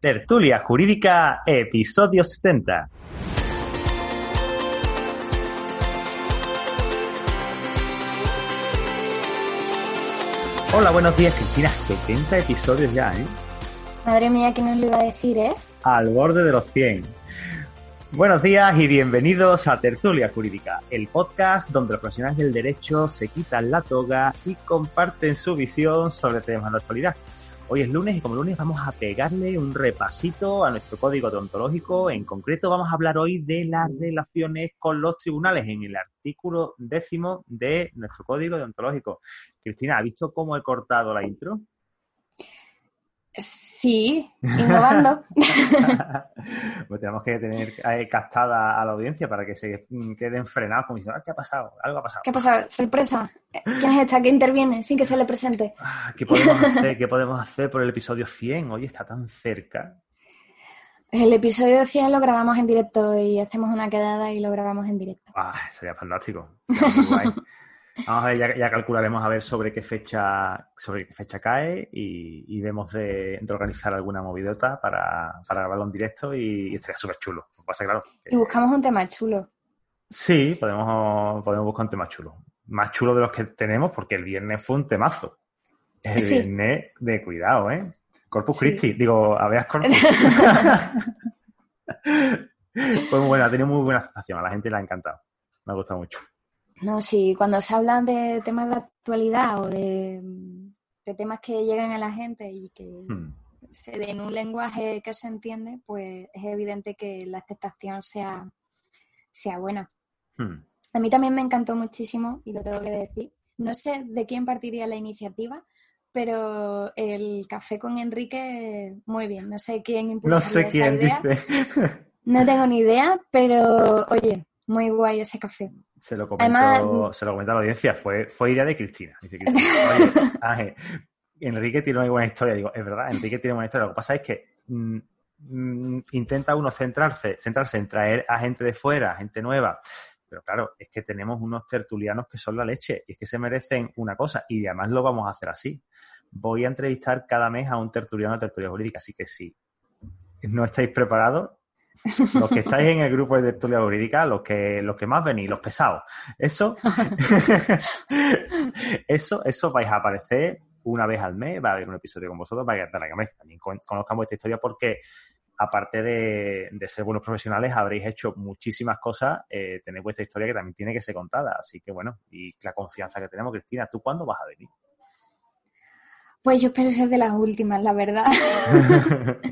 Tertulia Jurídica, episodio 70. Hola, buenos días, Cristina. 70 episodios ya, ¿eh? Madre mía, ¿qué nos lo iba a decir, eh? Al borde de los 100. Buenos días y bienvenidos a Tertulia Jurídica, el podcast donde los profesionales del derecho se quitan la toga y comparten su visión sobre temas de actualidad. Hoy es lunes y como lunes vamos a pegarle un repasito a nuestro código deontológico. En concreto vamos a hablar hoy de las relaciones con los tribunales en el artículo décimo de nuestro código deontológico. Cristina, ¿ha visto cómo he cortado la intro? Sí, innovando. pues tenemos que tener eh, captada a la audiencia para que se queden frenados como diciendo, ah, ¿qué ha pasado? Algo ha pasado. ¿Qué ha pasado? Sorpresa. ¿Quién es esta que interviene sin que se le presente? Ah, ¿Qué podemos hacer? ¿Qué podemos hacer por el episodio 100? Hoy está tan cerca. El episodio 100 lo grabamos en directo y hacemos una quedada y lo grabamos en directo. Ah, sería fantástico. Sería Vamos a ver, ya, calcularemos a ver sobre qué fecha, sobre qué fecha cae y, vemos de, organizar alguna movidota para, para grabarlo en directo y, estaría súper chulo. Pasa, claro, Y buscamos un tema chulo. Sí, podemos, podemos buscar un tema chulo. Más chulo de los que tenemos porque el viernes fue un temazo. El viernes de cuidado, ¿eh? Corpus Christi, digo, habeas corpus. fue muy buena, ha tenido muy buena aceptación, a la gente le ha encantado. Me ha gustado mucho. No, sí, cuando se hablan de temas de actualidad o de, temas que llegan a la gente y que hmm. se den un lenguaje que se entiende, pues es evidente que la aceptación sea, sea buena. Hmm. A mí también me encantó muchísimo, y lo tengo que decir. No sé de quién partiría la iniciativa, pero el café con Enrique, muy bien. No sé quién impulsó no sé quién Dice. No tengo ni idea, pero oye, muy guay ese café. Se lo comentó, se lo comentó a la audiencia, fue, fue idea de Cristina. Dice Cristina, Enrique tiene una buena historia. Digo, es verdad, Enrique tiene una buena historia. Lo que pasa es que mm, mm, intenta uno centrarse, centrarse en traer a gente de fuera, gente nueva. Pero claro, es que tenemos unos tertulianos que son la leche y es que se merecen una cosa y además lo vamos a hacer así. Voy a entrevistar cada mes a un tertuliano de tertulia jurídica, así que si no estáis preparados, los que estáis en el grupo de tertulia jurídica, los que, los que más venís, los pesados, eso, eso, eso vais a aparecer una vez al mes, va a haber un episodio con vosotros para que, también conozcamos esta historia porque aparte de, ser buenos profesionales, habréis hecho muchísimas cosas, eh, tenéis vuestra historia que también tiene que ser contada. Así que bueno, y la confianza que tenemos, Cristina, ¿tú cuándo vas a venir? Pues yo espero ser de las últimas, la verdad.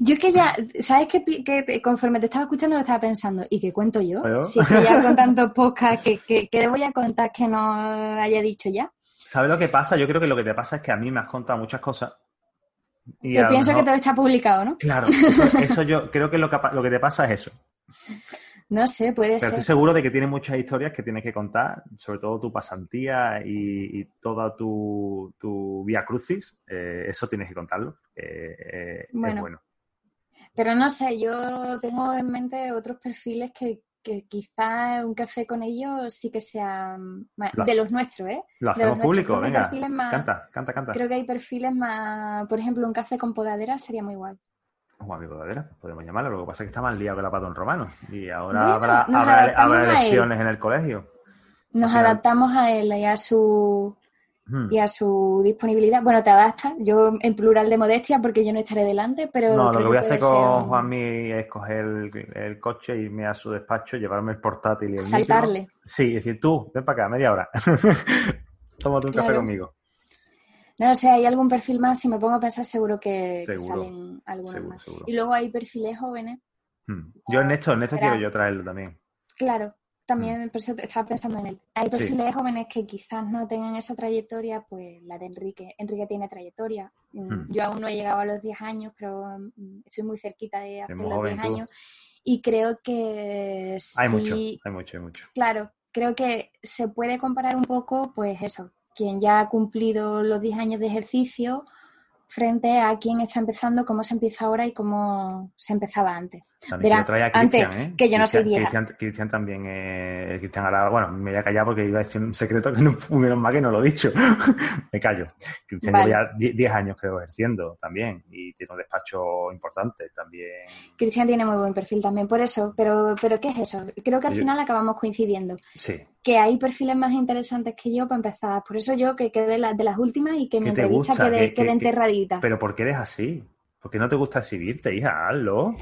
yo que ya, ¿sabes qué? Que conforme te estaba escuchando lo estaba pensando, ¿y qué cuento yo? Si es que ya con tantos podcasts, ¿qué, qué, voy a contar que no haya dicho ya? ¿Sabes lo que pasa? Yo creo que lo que te pasa es que a mí me has contado muchas cosas. Y yo pienso que todo está publicado, ¿no? Claro, eso, yo creo que lo, que lo que te pasa es eso. No sé, puede ser. Pero estoy seguro de que tienes muchas historias que tienes que contar, sobre todo tu pasantía y, toda tu, tu vía crucis. Eh, eso tienes que contarlo. Eh, bueno, es bueno. Pero no sé, yo tengo en mente otros perfiles que, que quizá un café con ellos sí que sea de los nuestros, ¿eh? Lo hacemos público, venga. canta, canta, canta. Creo que hay perfiles más, por ejemplo, un café con podadera sería muy guay. Un amigo de Adela, podemos llamarlo. Lo que pasa es que está más liado que la patón romano. Y ahora habrá, habrá, elecciones en el colegio. Nos adaptamos a él y a su hmm. y a su disponibilidad. Bueno, te adaptas. Yo en plural de modestia porque yo no estaré delante, pero. No, lo que voy a hacer con Juanmi es coger el, coche, irme a su despacho, llevarme el portátil y el Saltarle. Sí, decir, tú, ven para acá, media hora. Tómate un café conmigo. No sé, hay algún perfil más, si me pongo a pensar seguro que, salen algunos más. Y luego hay perfiles jóvenes. Hmm. Yo en esto, en esto quiero yo traerlo también. Claro, también hmm. estaba pensando en él. Hay perfiles jóvenes que quizás no tengan esa trayectoria, pues la de Enrique. Enrique tiene trayectoria. Mm, hmm. Yo aún no he llegado a los 10 años, pero mm, estoy muy cerquita de hacer los 10 años. Y creo que Hay mucho, hay mucho, hay mucho. Claro, creo que se puede comparar un poco, pues eso, quien ya ha cumplido los 10 años de ejercicio, frente a quién está empezando, cómo se empieza ahora y cómo se empezaba antes. Verá, trae a Cristian, ¿eh? que yo no soy vieja. Cristian, también, eh, Cristian ahora, bueno, me voy a callar porque iba a decir un secreto que no, menos mal que no lo he dicho. me callo. Cristian lleva ya 10 años creo ejerciendo también y tiene un despacho importante también. Cristian tiene muy buen perfil también, por eso, pero, pero ¿qué es eso? Creo que al final acabamos coincidiendo. Sí. Que hay perfiles más interesantes que yo para empezar. Por eso yo que quede de las últimas y que mi entrevista quede, quede enterradita. pero ¿por qué eres así? ¿Por qué no te gusta exhibirte, hija? Hazlo.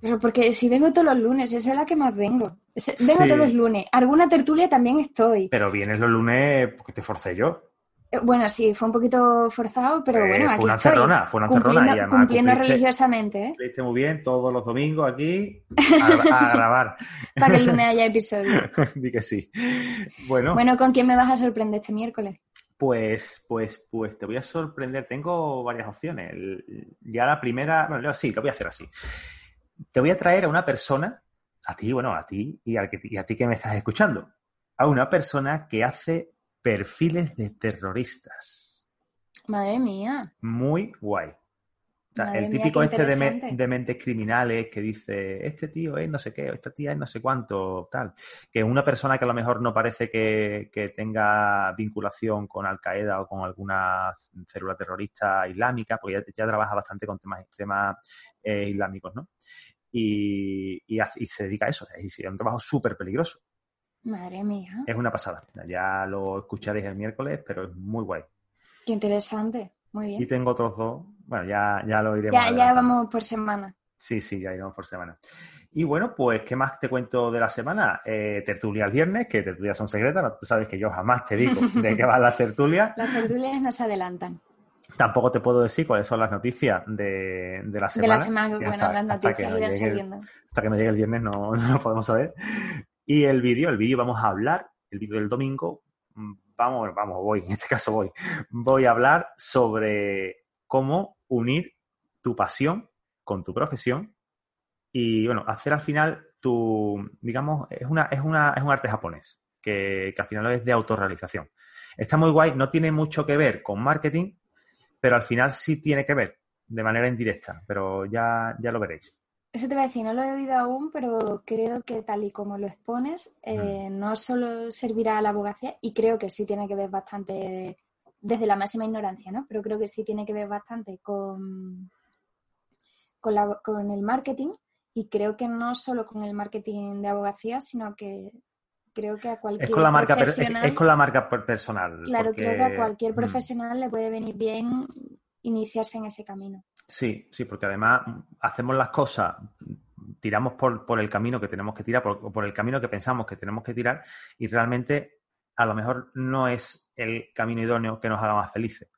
Pero porque si vengo todos los lunes, esa es la que más vengo. Vengo todos los lunes. Alguna tertulia también estoy. Pero vienes los lunes porque te forcé yo. Eh, bueno, sí, fue un poquito forzado, pero eh, bueno, fue aquí una cerrona, fue una cerrona y además cumpliendo religiosamente. ¿eh? Cumpliste muy bien todos los domingos aquí a, grabar. Para que el lunes haya episodio. Di que sí. Bueno. Bueno, ¿con quién me vas a sorprender este miércoles? Pues, pues, pues te voy a sorprender. Tengo varias opciones. Ya la primera, bueno, sí, lo voy a hacer así. Te voy a traer a una persona, a ti, bueno, a ti y, y a ti que me estás escuchando, a una persona que hace perfiles de terroristas. Madre mía. Muy guay el típico este de, mentes criminales que dice, este tío es no sé qué, esta tía es no sé cuánto, tal. Que una persona que a lo mejor no parece que, tenga vinculación con Al Qaeda o con alguna célula terrorista islámica, porque ya, trabaja bastante con temas, temas eh, islámicos, ¿no? Y, se dedica a eso, es un trabajo súper peligroso. Madre mía. Es una pasada. Ya lo escucharéis el miércoles, pero es muy guay. Qué interesante. Muy bien. Y tengo otros dos. Bueno, ya, ya lo iremos. Ya, ya vamos por semana. Sí, sí, ya iremos por semana. Y bueno, pues, ¿qué más te cuento de la semana? Eh, tertulia el viernes, que tertulias son secretas, tú sabes que yo jamás te digo de qué van las tertulias. Las tertulias no se adelantan. Tampoco te puedo decir cuáles son las noticias de, de la semana. De la semana, bueno, las noticias irán saliendo. Hasta que me llegue el viernes no, no lo podemos saber. Y el vídeo, el vídeo vamos a hablar, el vídeo del domingo, mm, vamos, vamos, voy, en este caso voy, voy a hablar sobre cómo unir tu pasión con tu profesión y, bueno, hacer al final tu, digamos, es, una, es, una, es un arte japonés que, que al final es de autorrealización. Está muy guay, no tiene mucho que ver con marketing, pero al final sí tiene que ver de manera indirecta, pero ya, ya lo veréis. Eso te voy a decir, no lo he oído aún, pero creo que tal y como lo expones, eh, no solo servirá a la abogacía, y creo que sí tiene que ver bastante, desde la máxima ignorancia, ¿no? Pero creo que sí tiene que ver bastante con, con, la, con el marketing, y creo que no solo con el marketing de abogacía, sino que creo que a cualquier es con la marca profesional, es, con la marca personal claro creo que a cualquier mm. profesional le puede venir bien iniciarse en ese camino Sí, sí, porque además hacemos las cosas, tiramos por, por el camino que tenemos que tirar, por, por el camino que pensamos que tenemos que tirar y realmente a lo mejor no es el camino idóneo que nos haga más felices.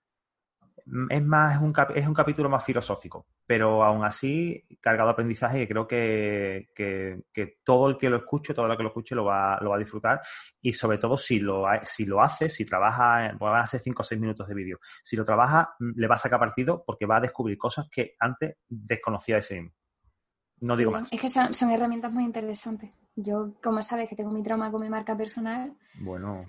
Es más, es un, es un capítulo más filosófico, pero aún así cargado de aprendizaje que creo que, que, todo el que lo escuche, todo el que lo escuche lo va, lo va a disfrutar y sobre todo si lo, si lo hace, si trabaja, va a hacer 5 o 6 minutos de vídeo, si lo trabaja le va a sacar partido porque va a descubrir cosas que antes desconocía de sí mismo. No digo más. Es que son, son herramientas muy interesantes. Yo, como sabes, que tengo mi trauma con mi marca personal. Bueno,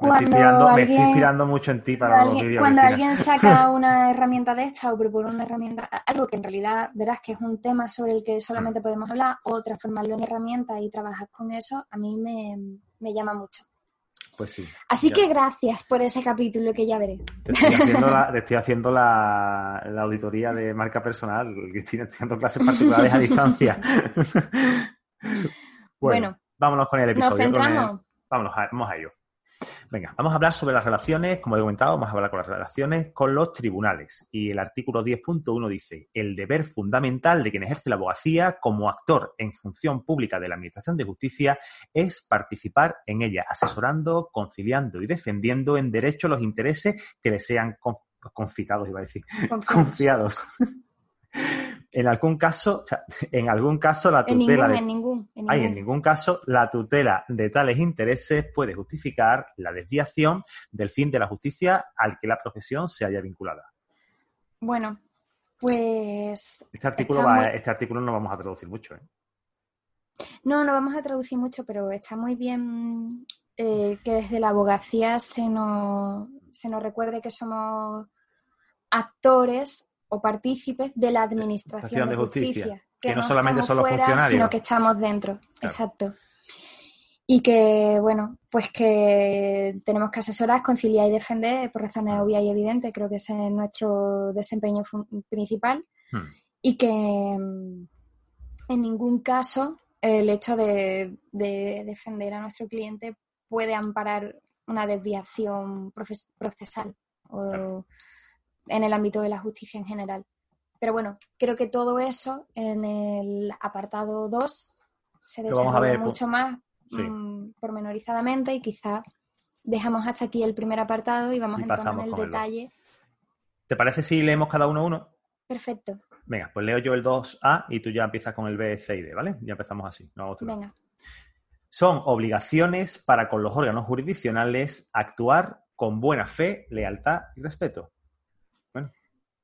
me estoy, inspirando, me estoy, inspirando, mucho en ti para los vídeos. Cuando alguien saca una herramienta de esta o propone una herramienta, algo que en realidad verás que es un tema sobre el que solamente podemos hablar, o transformarlo en herramienta y trabajar con eso, a mí me, me llama mucho. Pues sí. Así que gracias por ese capítulo que ya veré. Te estoy haciendo la, estoy haciendo la, la auditoría de marca personal. Cristina, estoy haciendo clases particulares a distancia. bueno, vámonos con el episodio. Nos. Vámonos, vamos a ello. Venga, vamos a hablar sobre las relaciones, como he comentado, vamos a hablar con las relaciones con los tribunales. Y el artículo 10.1 dice, el deber fundamental de quien ejerce la abogacía como actor en función pública de la Administración de Justicia es participar en ella, asesorando, conciliando y defendiendo en derecho los intereses que le sean confitados, iba a decir, confiados. En algún caso, en algún caso la tutela en ningún, en ningún, en ningún caso la tutela de tales intereses puede justificar la desviación del fin de la justicia al que la profesión se haya vinculada. Bueno, pues este artículo este artículo no vamos a traducir mucho, ¿eh? No, no vamos a traducir mucho, pero está muy bien eh, que desde la abogacía se nos, se nos recuerde que somos actores o partícipes de la administración de, justicia, que, no, solamente son los funcionarios, sino que estamos dentro. Exacto. Y que, bueno, pues que tenemos que asesorar, conciliar y defender por razones obvias y evidentes, creo que ese es nuestro desempeño principal. Hmm. Y que mm, en ningún caso el hecho de, defender a nuestro cliente puede amparar una desviación procesal o en el ámbito de la justicia en general. Pero bueno, creo que todo eso en el apartado 2 se desarrolla mucho más mm, pormenorizadamente y quizá dejamos hasta aquí el primer apartado y vamos a entrar en el detalle. ¿Te parece si leemos cada uno uno? Perfecto. Venga, pues leo yo el 2A y tú ya empiezas con el B, C y D, ¿vale? Ya empezamos así. Venga. Son obligaciones para con los órganos jurisdiccionales actuar con buena fe, lealtad y respeto.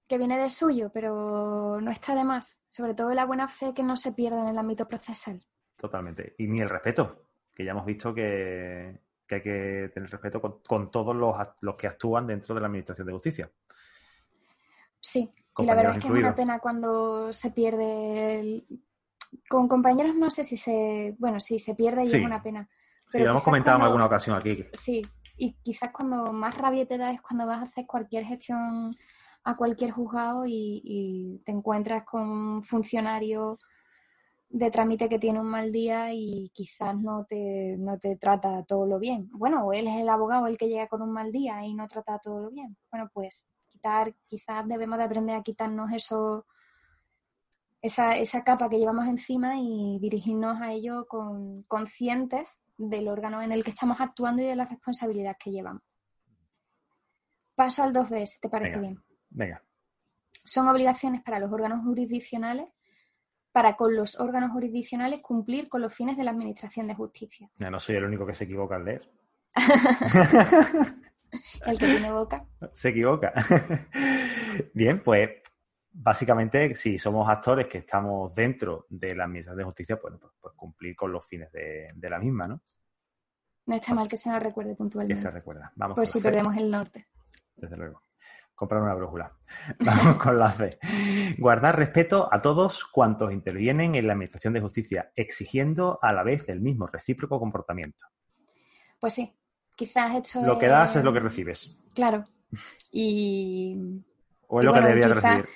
Que viene de suyo, pero no está de más. Sobre todo la buena fe que no se pierde en el ámbito procesal. Totalmente. Y ni el respeto, que ya hemos visto que, hay que tener respeto con, todos los, los que actúan dentro de la Administración de Justicia. Sí, y la verdad es que es una pena cuando se pierde. Con compañeros no sé si se. Bueno, sí, se pierde y es una pena. Pero sí, lo hemos comentado en alguna ocasión aquí. Sí, y quizás cuando más rabia te da es cuando vas a hacer cualquier gestión a cualquier juzgado y, te encuentras con un funcionario de trámite que tiene un mal día y quizás no te, no te trata todo lo bien. Bueno, o él es el abogado el que llega con un mal día y no trata todo lo bien. Bueno, pues quizás debemos de aprender a quitarnos eso, esa, esa capa que llevamos encima y dirigirnos a ello con, conscientes del órgano en el que estamos actuando y de la responsabilidad que llevamos. Paso al 2B, si te parece bien. Venga. Son obligaciones para los órganos jurisdiccionales para con los órganos jurisdiccionales cumplir con los fines de la Administración de Justicia. Ya no soy el único que se equivoca al leer. El que tiene boca. Se equivoca. Bien, pues básicamente, si somos actores que estamos dentro de la Administración de Justicia, pues, pues, pues cumplir con los fines de, la misma, ¿no? No está mal que se nos recuerde puntualmente. Que se recuerda. Vamos Por si perdemos el norte. Desde luego. Comprar una brújula. Vamos con la fe. Guardar respeto a todos cuantos intervienen en la Administración de Justicia, exigiendo a la vez el mismo recíproco comportamiento. Pues sí, quizás hecho... Lo que das es lo que recibes. Claro. Y... O es lo que debías recibir.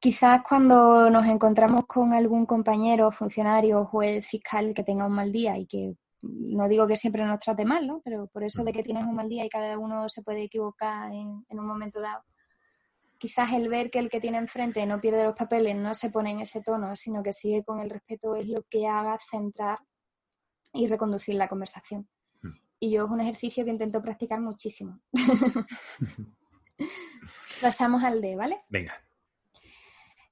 Quizás cuando nos encontramos con algún compañero, funcionario, juez, fiscal que tenga un mal día y que no digo que siempre nos trate mal, ¿no? Pero por eso de que tienes un mal día y cada uno se puede equivocar en, en un momento dado. Quizás el ver que el que tiene enfrente no pierde los papeles, no se pone en ese tono, sino que sigue con el respeto, es lo que haga centrar y reconducir la conversación y yo es un ejercicio que intento practicar muchísimo. Pasamos al D, ¿vale? Venga.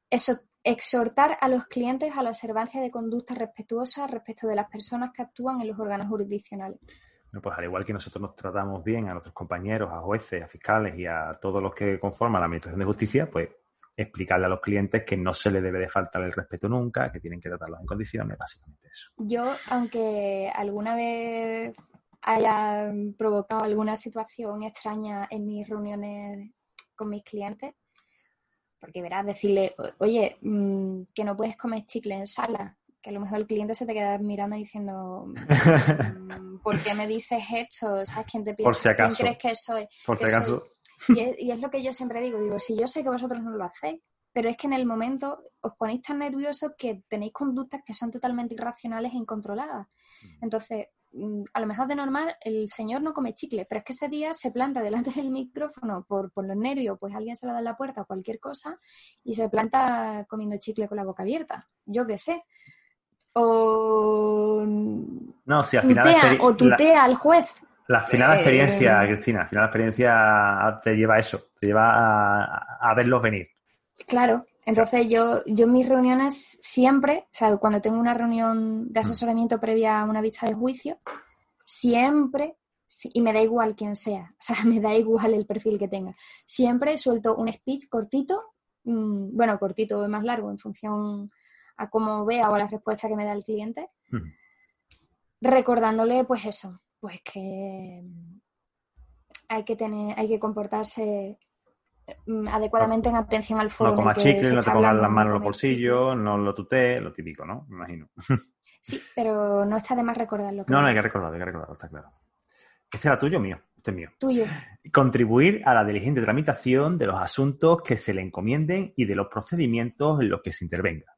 Eso, exhortar a los clientes a la observancia de conductas respetuosas respecto de las personas que actúan en los órganos jurisdiccionales. Pues al igual que nosotros nos tratamos bien a nuestros compañeros, a jueces, a fiscales y a todos los que conforman la Administración de Justicia, pues explicarle a los clientes que no se les debe de faltar el respeto nunca, que tienen que tratarlos en condiciones, básicamente eso. Yo, aunque alguna vez haya provocado alguna situación extraña en mis reuniones con mis clientes. Porque verás, decirle, oye, mm, que no puedes comer chicle en sala, que a lo mejor el cliente se te queda mirando diciendo, mm, ¿por qué me dices esto? ¿Sabes quién te piensa? Por si acaso. ¿Quién crees que soy? Por si acaso. Y es, y es lo que yo siempre digo, digo, si yo sé que vosotros no lo hacéis, pero es que en el momento os ponéis tan nerviosos que tenéis conductas que son totalmente irracionales e incontroladas. Mm. Entonces, Mm, a lo mejor de normal el señor no come chicle, pero es que ese día se planta delante del micrófono por, por los nervios, pues alguien se lo da en la puerta o cualquier cosa y se planta comiendo chicle con la boca abierta. Yo qué sé. O, no, si al final o tutea al juez. La final eh, experiencia, Cristina, la final experiencia te lleva a eso, te lleva a, a verlos venir. Claro, entonces yo, yo en mis reuniones siempre, o sea, cuando tengo una reunión de mm. asesoramiento previa a una vista de juicio, siempre, y me da igual quién sea, o sea, me da igual el perfil que tenga, siempre suelto un speech cortito, mm, bueno, cortito o más largo en función a cómo vea o a la respuesta que me da el cliente, mm. recordándole pues eso, pues que hay que tener, hay que comportarse mm, adecuadamente en atención al foro. No comas chicle, no te pongas las manos en los bolsillos, no lo tutees, lo típico, ¿no? Me imagino. Sí, pero no está de más recordarlo. No, no hay que recordarlo, hay que recordarlo, está claro. ¿Este era tuyo o mío? Este es mío. Tuyo. Contribuir a la diligente tramitación de los asuntos que se le encomienden y de los procedimientos en los que se intervenga.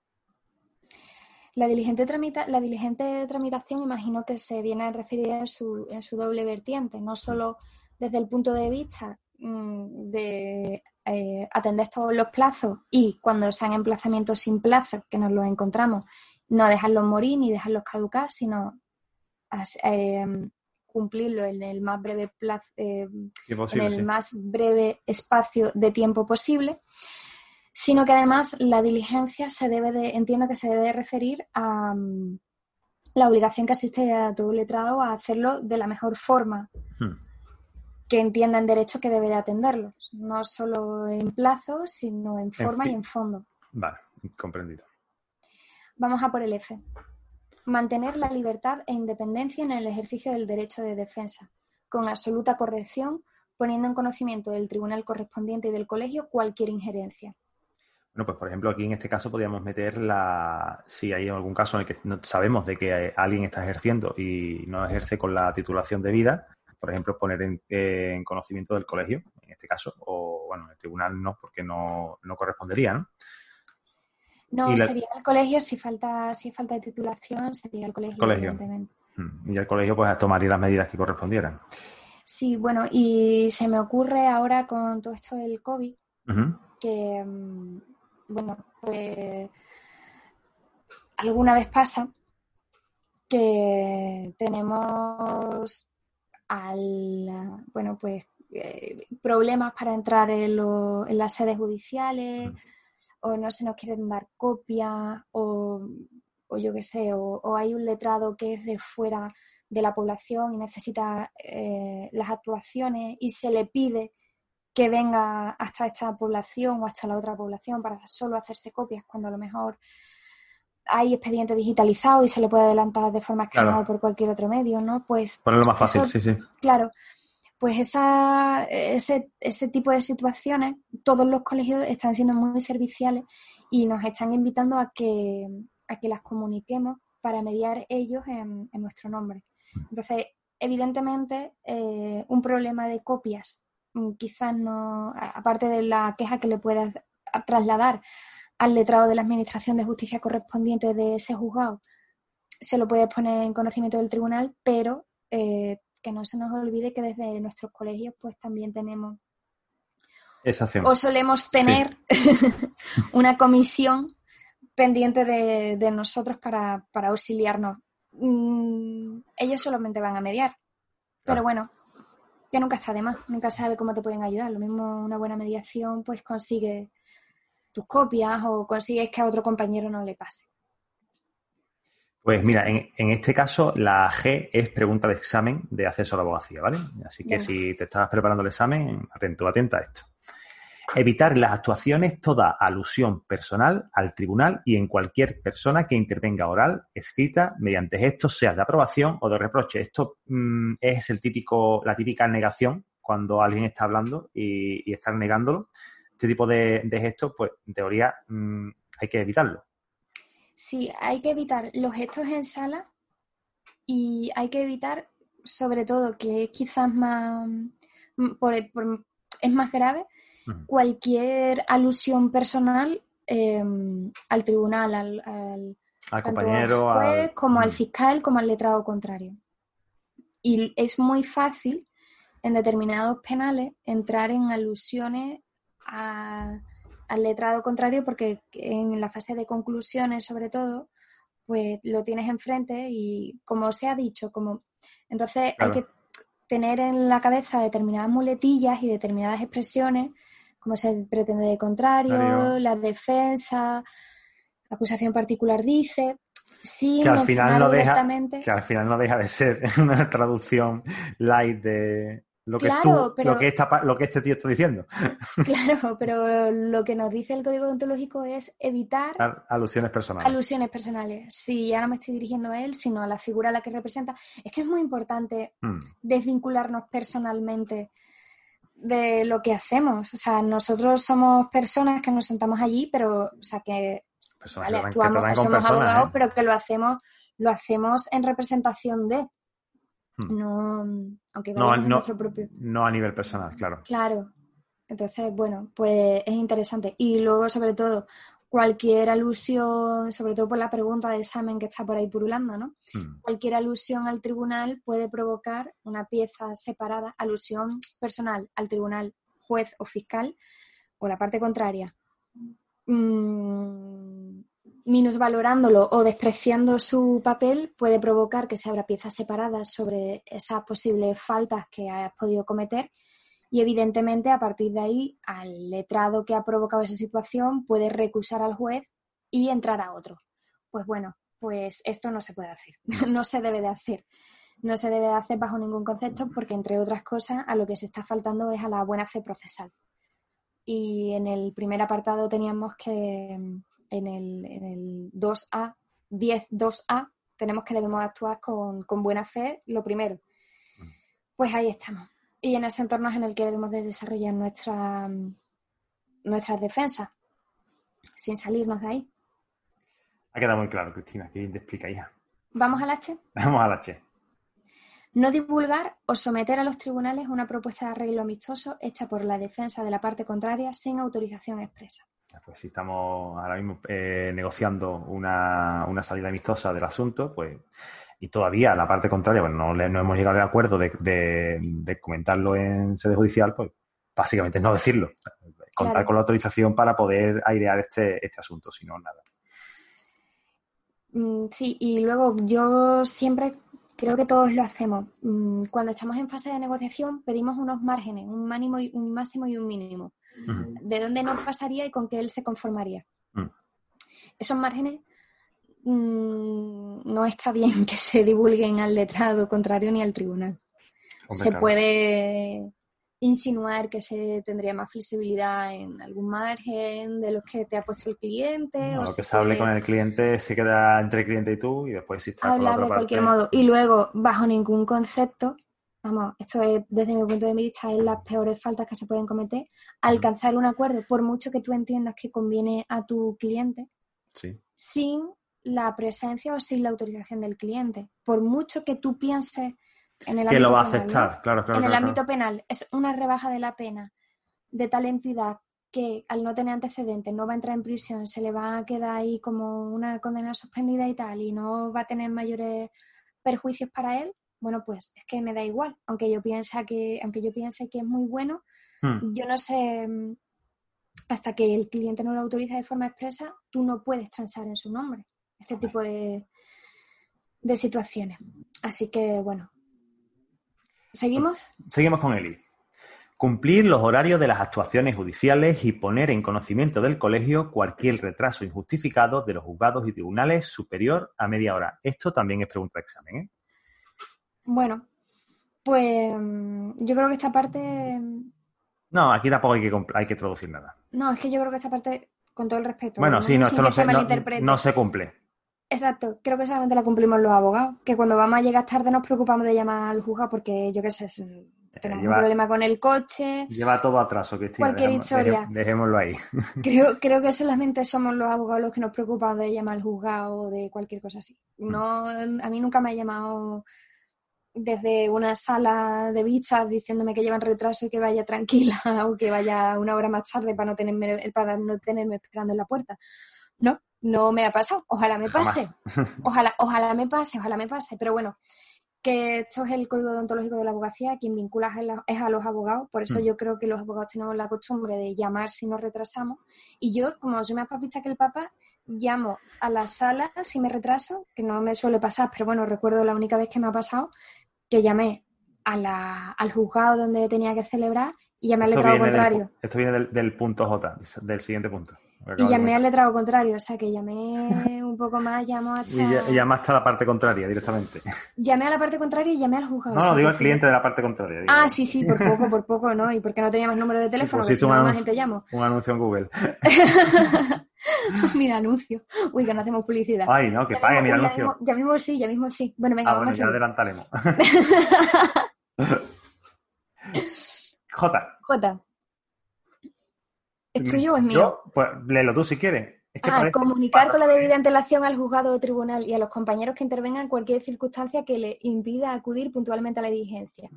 La diligente, tramita, la diligente tramitación imagino que se viene a referir en su, en su doble vertiente, no solo desde el punto de vista mm, de eh, atender todos los plazos y cuando sean emplazamientos sin plazos, que nos los encontramos, no dejarlos morir ni dejarlos caducar, sino eh, cumplirlo en el más breve plazo, eh, en el más breve espacio de tiempo posible, sino que además la diligencia se debe de, entiendo que se debe referir a mm, la obligación que asiste a todo letrado a hacerlo de la mejor forma. Hmm. que entienda en derecho que debe de atenderlos, no solo en plazo, sino en forma y en fondo. Vale, comprendido. Vamos a por el F. Mantener la libertad e independencia en el ejercicio del derecho de defensa, con absoluta corrección, poniendo en conocimiento del tribunal correspondiente y del colegio cualquier injerencia. Bueno, pues por ejemplo, aquí en este caso podríamos meter la. Si hay algún caso en el que sabemos de que alguien está ejerciendo y no ejerce con la titulación debida, por ejemplo, poner en, conocimiento del colegio, en este caso, o bueno, el tribunal no, porque no, no correspondería, ¿no? No, sería el colegio, si falta, si falta de titulación, sería el colegio, evidentemente. Hmm. Y el colegio pues tomaría las medidas que correspondieran. Sí, bueno, y se me ocurre ahora con todo esto del COVID, que, mm, bueno, pues alguna vez pasa que tenemos al, bueno, pues eh, problemas para entrar en, en las sedes judiciales o no se nos quieren dar copia o, yo qué sé, o, hay un letrado que es de fuera de la población y necesita eh, las actuaciones y se le pide que venga hasta esta población o hasta la otra población para solo hacerse copias cuando a lo mejor hay expediente digitalizado y se le puede adelantar de forma escaneada por cualquier otro medio, ¿no? Pues ponerlo más fácil, sí, sí. Claro, pues esa, ese, ese tipo de situaciones, todos los colegios están siendo muy serviciales y nos están invitando a que, a que las comuniquemos para mediar ellos en, nuestro nombre. Entonces, evidentemente, eh, un problema de copias, quizás no, aparte de la queja que le puedas trasladar al letrado de la Administración de Justicia correspondiente de ese juzgado, se lo puede poner en conocimiento del tribunal, pero eh, que no se nos olvide que desde nuestros colegios pues también tenemos o solemos tener una comisión pendiente de, nosotros para, auxiliarnos. Mm, ellos solamente van a mediar, pero bueno, que nunca está de más, nunca sabe cómo te pueden ayudar. Lo mismo una buena mediación pues consigue tus copias o consigues que a otro compañero no le pase. Pues mira, en, este caso la G es pregunta de examen de acceso a la abogacía, ¿vale? Así que si te estás preparando el examen, atento, atenta a esto. Evitar las actuaciones toda alusión personal al tribunal y en cualquier persona que intervenga oral, escrita, mediante gestos, sea de aprobación o de reproche. Esto mm, es el típico, la típica negación cuando alguien está hablando y, y está negándolo. Este tipo de, gestos, pues en teoría mm, hay que evitarlo. Sí, hay que evitar los gestos en sala y hay que evitar, sobre todo, que es quizás más, mm, es más grave, cualquier alusión personal em, al tribunal, al, compañero, juez, como al fiscal, como al letrado contrario. Y es muy fácil en determinados penales entrar en alusiones a al letrado contrario porque en la fase de conclusiones sobre todo, pues lo tienes enfrente y como se ha dicho, como entonces hay que tener en la cabeza determinadas muletillas y determinadas expresiones, como se pretende de contrario, la defensa, acusación particular dice, sí que al final no deja que al final no deja de ser una traducción light de, lo que, lo, que lo que este tío está diciendo. Claro, pero lo que nos dice el código deontológico es evitar alusiones personales. Alusiones personales. Si ya no me estoy dirigiendo a él, sino a la figura a la que representa. Es que es muy importante hmm. desvincularnos personalmente de lo que hacemos. O sea, nosotros somos personas que nos sentamos allí, pero, o sea, que actuamos, somos abogados, ¿eh? pero que lo hacemos, lo hacemos en representación de. Hmm. No, aunque no, nuestro propio. No a nivel personal, claro. Claro. Entonces, bueno, pues es interesante. Y luego, sobre todo, cualquier alusión, sobre todo por la pregunta de examen que está por ahí purulando, ¿no? Hmm. Cualquier alusión al tribunal puede provocar una pieza separada, alusión personal al tribunal, juez o fiscal, o la parte contraria, mmm, minusvalorándolo o despreciando su papel, puede provocar que se abra piezas separadas sobre esas posibles faltas que hayas podido cometer y evidentemente a partir de ahí al letrado que ha provocado esa situación puede recusar al juez y entrar a otro. Pues bueno, pues esto no se puede hacer, no se debe de hacer. No se debe de hacer bajo ningún concepto porque, entre otras cosas, a lo que se está faltando es a la buena fe procesal. Y en el primer apartado teníamos que, en el, en el 2A, 10.2A, tenemos que debemos actuar con, con buena fe, lo primero. Mm. Pues ahí estamos y en ese entorno es en el que debemos de desarrollar nuestra, nuestras defensas, sin salirnos de ahí. Ha quedado muy claro, Cristina, que bien te explica. ¿Vamos al H? Vamos al H. No divulgar o someter a los tribunales una propuesta de arreglo amistoso hecha por la defensa de la parte contraria sin autorización expresa. Pues si estamos ahora mismo eh, negociando una, una salida amistosa del asunto, pues y todavía la parte contraria, bueno, no, no hemos llegado al acuerdo de, comentarlo en sede judicial, pues básicamente no decirlo. Contar con la autorización para poder airear este, este asunto, si no, nada. Mm, sí, y luego yo siempre creo que todos lo hacemos. Mm, cuando estamos en fase de negociación pedimos unos márgenes, un, mínimo y, un máximo y un mínimo. De dónde nos pasaría y con qué él se conformaría. Mm. Esos márgenes Mm, no está bien que se divulguen al letrado contrario ni al tribunal. se puede insinuar que se tendría más flexibilidad en algún margen de los que te ha puesto el cliente. o lo que se hable con el cliente se queda entre el cliente y tú y después si está Hablar de cualquier modo. Y luego, bajo ningún concepto, vamos, esto es desde mi punto de vista es las peores faltas que se pueden cometer, alcanzar un acuerdo, por mucho que tú entiendas que conviene a tu cliente, sin la presencia o sin la autorización del cliente. Por mucho que tú pienses en el que lo va a aceptar, claro, En el ámbito penal es una rebaja de la pena de tal entidad que al no tener antecedentes no va a entrar en prisión, se le va a quedar ahí como una condena suspendida y tal, y no va a tener mayores perjuicios para él, bueno, pues es que me da igual. Aunque yo piense que, aunque yo piense que es muy bueno, hmm. yo no sé, hasta que el cliente no lo autoriza de forma expresa, tú no puedes transar en su nombre este tipo de, de situaciones. Así que, bueno. ¿Seguimos? Seguimos con Eli. Cumplir los horarios de las actuaciones judiciales y poner en conocimiento del colegio cualquier retraso injustificado de los juzgados y tribunales superior a media hora. Esto también es pregunta de examen, ¿eh? Bueno, pues mm, yo creo que esta parte. No, aquí tampoco hay que, hay que traducir nada. No, es que yo creo que esta parte, con todo el respeto. Bueno, sí, no, esto no se, no se cumple. Exacto, creo que solamente la cumplimos los abogados, que cuando vamos a llegar tarde nos preocupamos de llamar al juzgado porque yo qué sé, tenemos un problema con el coche. Lleva todo atraso, Cristina. Cualquier historia. Dejémoslo ahí. Creo, creo que solamente somos los abogados los que nos preocupan de llamar al juzgado o de cualquier cosa así. Mm. No, a mí nunca me ha llamado desde una sala de vistas diciéndome que llevan retraso y que vaya tranquila o que vaya una hora más tarde para no tenerme, para no tenerme esperando en la puerta. No, no me ha pasado. Ojalá me pase. Ojalá, ojalá me pase, ojalá me pase. Pero bueno, que esto es el código odontológico de la abogacía, quien vincula es a los abogados, por eso mm. yo creo que los abogados tenemos la costumbre de llamar si nos retrasamos. Y yo, como soy más papista que el papá, llamo a la sala si me retraso, que no me suele pasar, pero bueno, recuerdo la única vez que me ha pasado, que llamé a la, al juzgado donde tenía que celebrar y llamé al letrado contrario. esto viene del punto J, del siguiente punto. Y llamé al letrado contrario, o sea que llamé un poco más, llamó hasta... Y llamaste a la parte contraria directamente. Llamé a la parte contraria y llamé al juzgado. No, no, digo al cliente de la parte contraria. Ah, sí, sí, por poco, por poco, ¿no? Y porque no tenía más número de teléfono, si no, más gente llamo. Un anuncio en Google. mira, anuncio. Uy, que no hacemos publicidad. Ay, no, que pague mi anuncio. Ya mismo, sí, ya mismo sí. Bueno, venga, ah, vamos bueno, ya adelantaremos. J. J. ¿Es tuyo o es mío? Yo, pues léelo tú si quieres. ah, comunicar con la debida antelación al juzgado o tribunal y a los compañeros que intervengan en cualquier circunstancia que le impida acudir puntualmente a la diligencia.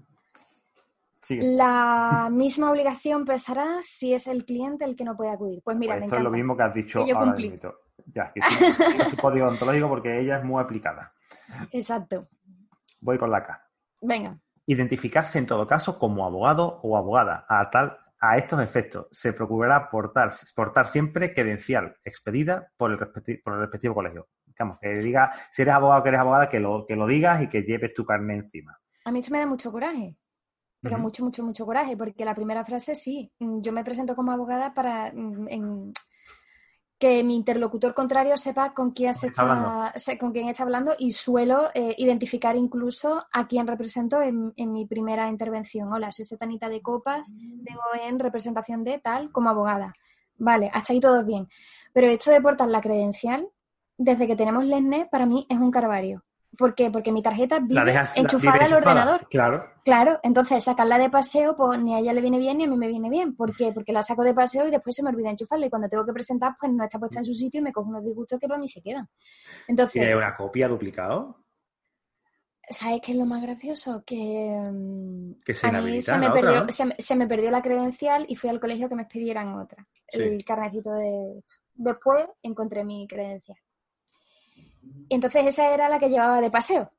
La misma obligación pesará si es el cliente el que no puede acudir. Pues mira, pues esto es lo mismo que has dicho ahora mismo. Ya, que es código ontológico porque ella es muy aplicada. Exacto. Voy con la K. Venga. Identificarse en todo caso como abogado o abogada. A tal a estos efectos, se procurará portar, portar siempre credencial expedida por el, por el respectivo colegio. Digamos, que diga, si eres abogado o que eres abogada, que lo, que lo digas y que lleves tu carne encima. A mí esto me da mucho coraje pero mucho, mucho, mucho coraje, porque la primera frase sí, yo me presento como abogada para mm, que mi interlocutor contrario sepa con quién, se está, con quién está hablando y suelo eh, identificar incluso a quién represento en, mi primera intervención. Hola, soy Setanita de Copas, vengo en representación de tal como abogada. Vale, hasta ahí todo bien. Pero esto de portar la credencial, desde que tenemos LESNE, para mí es un carvario. ¿Por qué? Porque mi tarjeta vive enchufada al ordenador. Claro. Claro, entonces sacarla de paseo, pues ni a ella le viene bien ni a mí me viene bien. ¿Por qué? Porque la saco de paseo y después se me olvida enchufarla y cuando tengo que presentar, pues no está puesta en su sitio y me cojo unos disgustos que para mí se quedan. Entonces, ¿Tiene una copia duplicado? ¿Sabes qué es lo más gracioso? Que, mm, se a mí se me, perdió, se, me, perdió la credencial y fui al colegio que me expidieran otra, el carnecito de... Después encontré mi credencial. Y entonces esa era la que llevaba de paseo.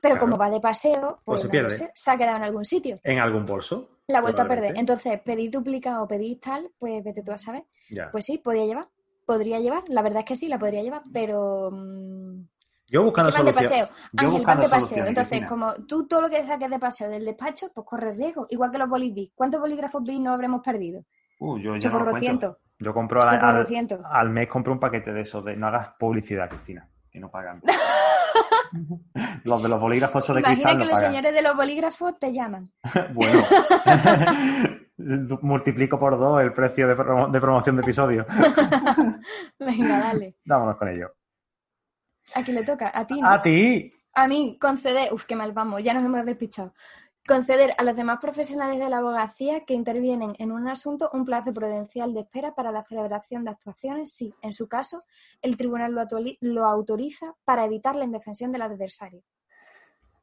Pero como va de paseo, pues, pues se, ha quedado en algún sitio. En algún bolso. La ha vuelto a perder. Entonces, pedí duplicado o pedí tal, pues vete tú a saber. Pues sí, podía llevar. Podría llevar. La verdad es que sí, la podría llevar, pero... Mm, yo buscando solución. de paseo. Ángel, van de paseo. Entonces, como tú todo lo que saques de paseo del despacho, pues corres riesgo. Igual que los bolígrafos. ¿Cuántos bolígrafos vi no habremos perdido? Uh, yo ya no Yo compro al, al, mes compro un paquete de esos de no hagas publicidad, Cristina que no pagan. los de los bolígrafos son de Imagina que los señores de los bolígrafos te llaman. bueno. Multiplico por dos el precio de, promoción de episodio. Venga, dale. Vámonos con ello. ¿A quién le toca? ¿A ti? A ti. A mí, conceder. Uf, qué mal vamos, ya nos hemos despichado conceder a los demás profesionales de la abogacía que intervienen en un asunto un plazo prudencial de espera para la celebración de actuaciones si, en su caso, el tribunal lo, autoriza para evitar la indefensión del adversario.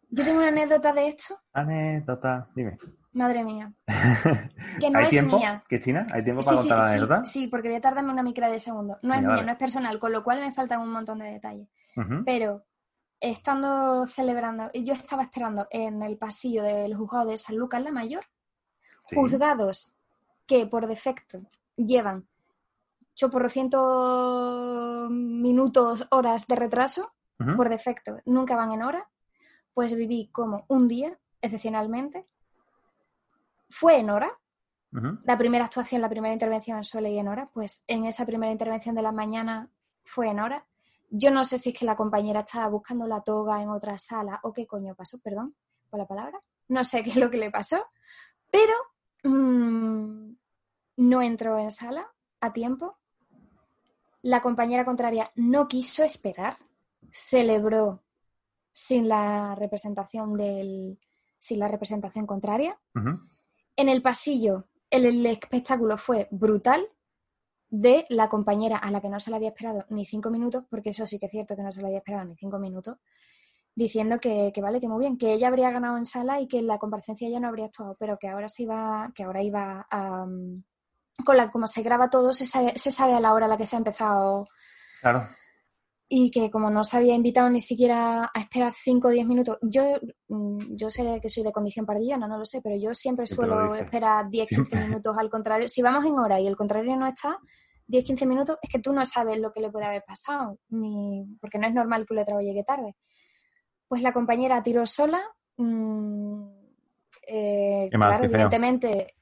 Yo tengo una anécdota de esto. Anécdota, dime. Madre mía. Que no ¿Hay es tiempo, mía. Cristina? ¿Hay tiempo para contar la anécdota? Sí, porque voy a tardarme una micra de segundo. No es mía, no es personal, con lo cual me faltan un montón de detalles. Pero estando celebrando, yo estaba esperando en el pasillo del juzgado de San Lucas la Mayor, juzgados que por defecto llevan por ciento minutos, horas de retraso, por defecto, nunca van en hora, pues viví como un día, excepcionalmente, fue en hora, la primera actuación, la primera intervención suele ir en hora, pues en esa primera intervención de la mañana fue en hora, yo no sé si es que la compañera estaba buscando la toga en otra sala o qué coño pasó, perdón por la palabra. No sé qué es lo que le pasó, pero mm, no entró en sala a tiempo. La compañera contraria no quiso esperar, celebró sin la representación del, sin la representación contraria. En el pasillo el espectáculo fue brutal de la compañera a la que no se le había esperado ni cinco minutos, porque eso sí que es cierto que no se le había esperado ni cinco minutos, diciendo que, vale, que muy bien, que ella habría ganado en sala y que en la comparecencia ya no habría actuado, pero que ahora sí iba, que ahora iba a, con la como se graba todo, se sabe, se sabe a la hora a la que se ha empezado. Claro. Y que como no se había invitado ni siquiera a esperar cinco o diez minutos, yo, mm, yo sé que soy de condición pardillana, no lo sé, pero yo siempre suelo esperar 10, 15 minutos al contrario. Si vamos en hora y el contrario no está, 10, 15 minutos, es que tú no sabes lo que le puede haber pasado, ni porque no es normal que un letrado llegue tarde. Pues la compañera tiró sola, mm, eh, claro, evidentemente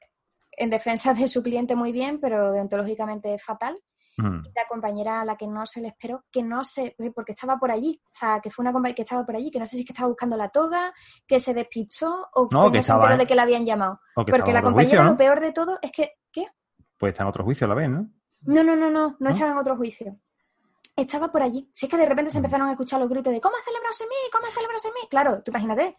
en defensa de su cliente muy bien, pero deontológicamente fatal. La compañera a la que no se le esperó, que no se, porque estaba por allí, o sea, que fue una compañera que estaba por allí, que no sé si es que estaba buscando la toga, que se despistó o que, no se enteró de que la habían llamado. Porque la compañera, lo peor de todo es que, ¿qué? Pues está en otro juicio a la vez, ¿no? No, no, no, no, no, estaba en otro juicio. Estaba por allí. Si es que de repente se empezaron a escuchar los gritos de ¿cómo celebrarse mí? ¿Cómo celebrarse mí? Claro, tú imagínate.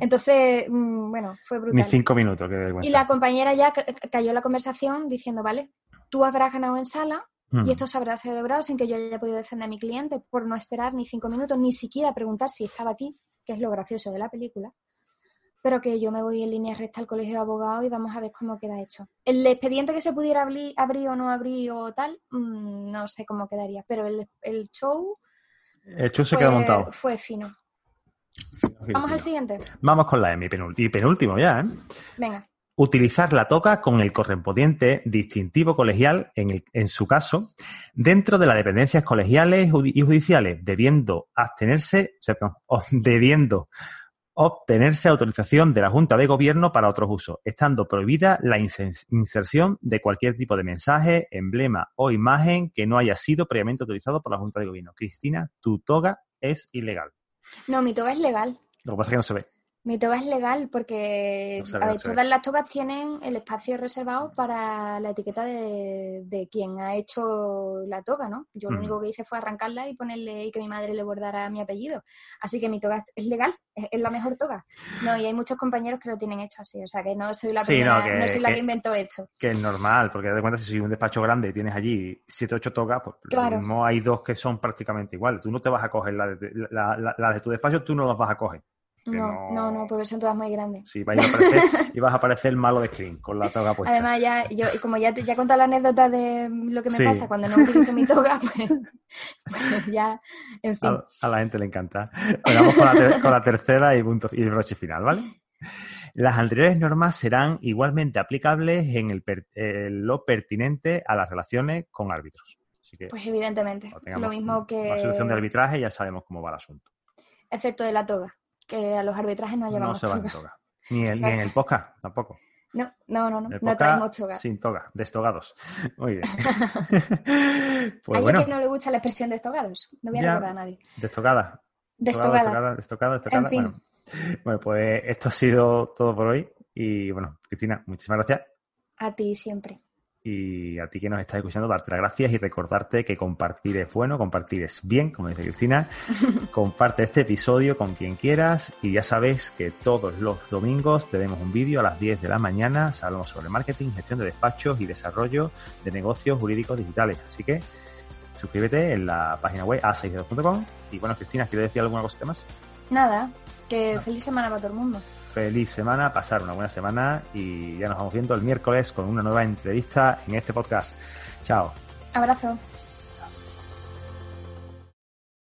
Entonces, mm, bueno, fue brutal. Ni cinco minutos. Que y la compañera ya cayó la conversación diciendo, vale, tú habrás ganado en sala y mm. esto se habrá celebrado sin que yo haya podido defender a mi cliente por no esperar ni cinco minutos, ni siquiera preguntar si estaba aquí, que es lo gracioso de la película. Pero que yo me voy en línea recta al colegio de abogados y vamos a ver cómo queda hecho. El expediente que se pudiera abrir, o no abrir o tal, mm, no sé cómo quedaría. Pero el, show. El show se quedó montado. Fue fino. Vamos al siguiente. Vamos con la mi y penúltimo ya, ¿eh? Venga utilizar la toca con el correspondiente distintivo colegial, en, en, su caso, dentro de las dependencias colegiales y judiciales, debiendo abstenerse, o debiendo obtenerse autorización de la Junta de Gobierno para otros usos, estando prohibida la inserción de cualquier tipo de mensaje, emblema o imagen que no haya sido previamente autorizado por la Junta de Gobierno. Cristina, tu toga es ilegal. No, mi toga es legal. Lo que pasa es que no se ve. Mi toga es legal porque todas las togas tienen el espacio reservado para la etiqueta de, quien ha hecho la toga, ¿no? Yo lo único que hice fue arrancarla y ponerle y que mi madre le bordara mi apellido. Así que mi toga es legal, es, la mejor toga. No, y hay muchos compañeros que lo tienen hecho así, o sea que no soy la primera, no, soy la que, inventó esto. Que es normal, porque de cuenta si soy un despacho grande y tienes allí siete o ocho togas, pues claro. no hay dos que son prácticamente iguales. Tú no te vas a coger la de, la de tu despacho, tú no las vas a coger. No, no, no, porque son todas muy grandes. Sí, vas a aparecer, y vas a aparecer el malo de Screen con la toga puesta. Además, ya, yo, como ya, ya he contado la anécdota de lo que me pasa cuando no utilizo mi toga, pues, pues, ya, en fin. A, la gente le encanta. vamos con la, con la tercera y, punto, y el broche final, ¿vale? Las anteriores normas serán igualmente aplicables en el lo pertinente a las relaciones con árbitros. Así que, pues evidentemente. Lo mismo que. La solución de arbitraje ya sabemos cómo va el asunto. Efecto de la toga que a los arbitrajes no llevamos no se van toga. Ni, el, ni en el podcast tampoco. No, no, no, no, no traemos toga. Sin toga, destogados. Muy bien. pues a alguien no le gusta la expresión destogados. No voy a recordar a nadie. Destocada. Destocada. Destocada, destocada, Bueno. bueno, pues esto ha sido todo por hoy. Y bueno, Cristina, muchísimas gracias. A ti siempre y a ti que nos estás escuchando, darte las gracias y recordarte que compartir es bueno, compartir es bien, como dice Cristina. Comparte este episodio con quien quieras y ya sabes que todos los domingos tenemos un vídeo a las 10 de la mañana. Hablamos sobre marketing, gestión de despachos y desarrollo de negocios jurídicos digitales. Así que suscríbete en la página web a62.com. Y bueno, Cristina, ¿quieres decir alguna cosita más? Nada, que feliz semana para todo el mundo feliz semana, pasar una buena semana y ya nos vamos viendo el miércoles con una nueva entrevista en este podcast. Chao. Abrazo.